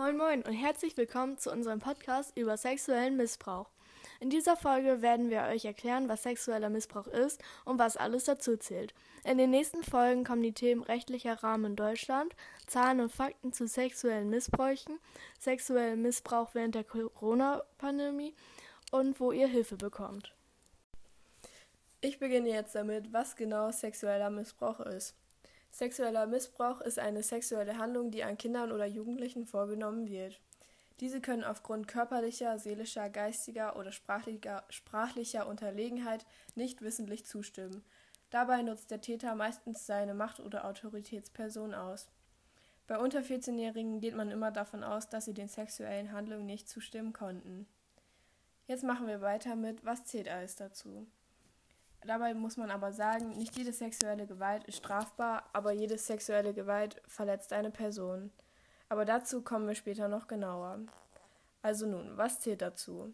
Moin Moin und herzlich willkommen zu unserem Podcast über sexuellen Missbrauch. In dieser Folge werden wir euch erklären, was sexueller Missbrauch ist und was alles dazu zählt. In den nächsten Folgen kommen die Themen rechtlicher Rahmen in Deutschland, Zahlen und Fakten zu sexuellen Missbräuchen, sexueller Missbrauch während der Corona-Pandemie und wo ihr Hilfe bekommt. Ich beginne jetzt damit, was genau sexueller Missbrauch ist. Sexueller Missbrauch ist eine sexuelle Handlung, die an Kindern oder Jugendlichen vorgenommen wird. Diese können aufgrund körperlicher, seelischer, geistiger oder sprachlicher, sprachlicher Unterlegenheit nicht wissentlich zustimmen. Dabei nutzt der Täter meistens seine Macht- oder Autoritätsperson aus. Bei unter 14-Jährigen geht man immer davon aus, dass sie den sexuellen Handlungen nicht zustimmen konnten. Jetzt machen wir weiter mit, was zählt alles dazu. Dabei muss man aber sagen, nicht jede sexuelle Gewalt ist strafbar, aber jede sexuelle Gewalt verletzt eine Person. Aber dazu kommen wir später noch genauer. Also nun, was zählt dazu?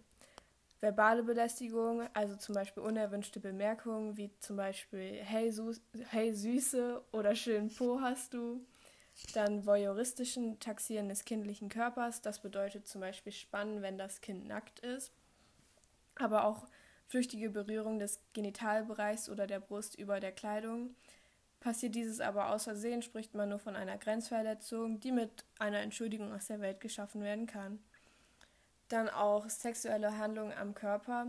Verbale Belästigung, also zum Beispiel unerwünschte Bemerkungen, wie zum Beispiel Hey, Su hey Süße oder schön Po hast du. Dann voyeuristischen Taxieren des kindlichen Körpers, das bedeutet zum Beispiel Spannen, wenn das Kind nackt ist. Aber auch flüchtige Berührung des Genitalbereichs oder der Brust über der Kleidung. Passiert dieses aber aus Versehen, spricht man nur von einer Grenzverletzung, die mit einer Entschuldigung aus der Welt geschaffen werden kann. Dann auch sexuelle Handlungen am Körper.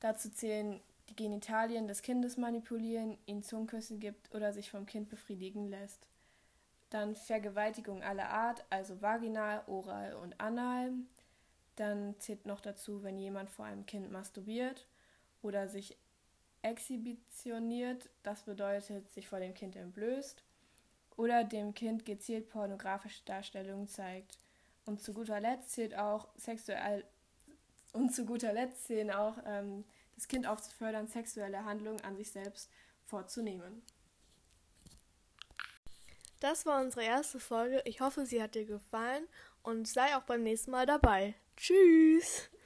Dazu zählen die Genitalien des Kindes manipulieren, ihn Zungenküsse gibt oder sich vom Kind befriedigen lässt. Dann Vergewaltigung aller Art, also vaginal, oral und anal. Dann zählt noch dazu, wenn jemand vor einem Kind masturbiert oder sich exhibitioniert, das bedeutet sich vor dem Kind entblößt, oder dem Kind gezielt pornografische Darstellungen zeigt. Und zu guter Letzt zählt auch sexuell und zu guter Letzt zählen auch ähm, das Kind aufzufördern, sexuelle Handlungen an sich selbst vorzunehmen. Das war unsere erste Folge. Ich hoffe, sie hat dir gefallen und sei auch beim nächsten Mal dabei. Tschüss!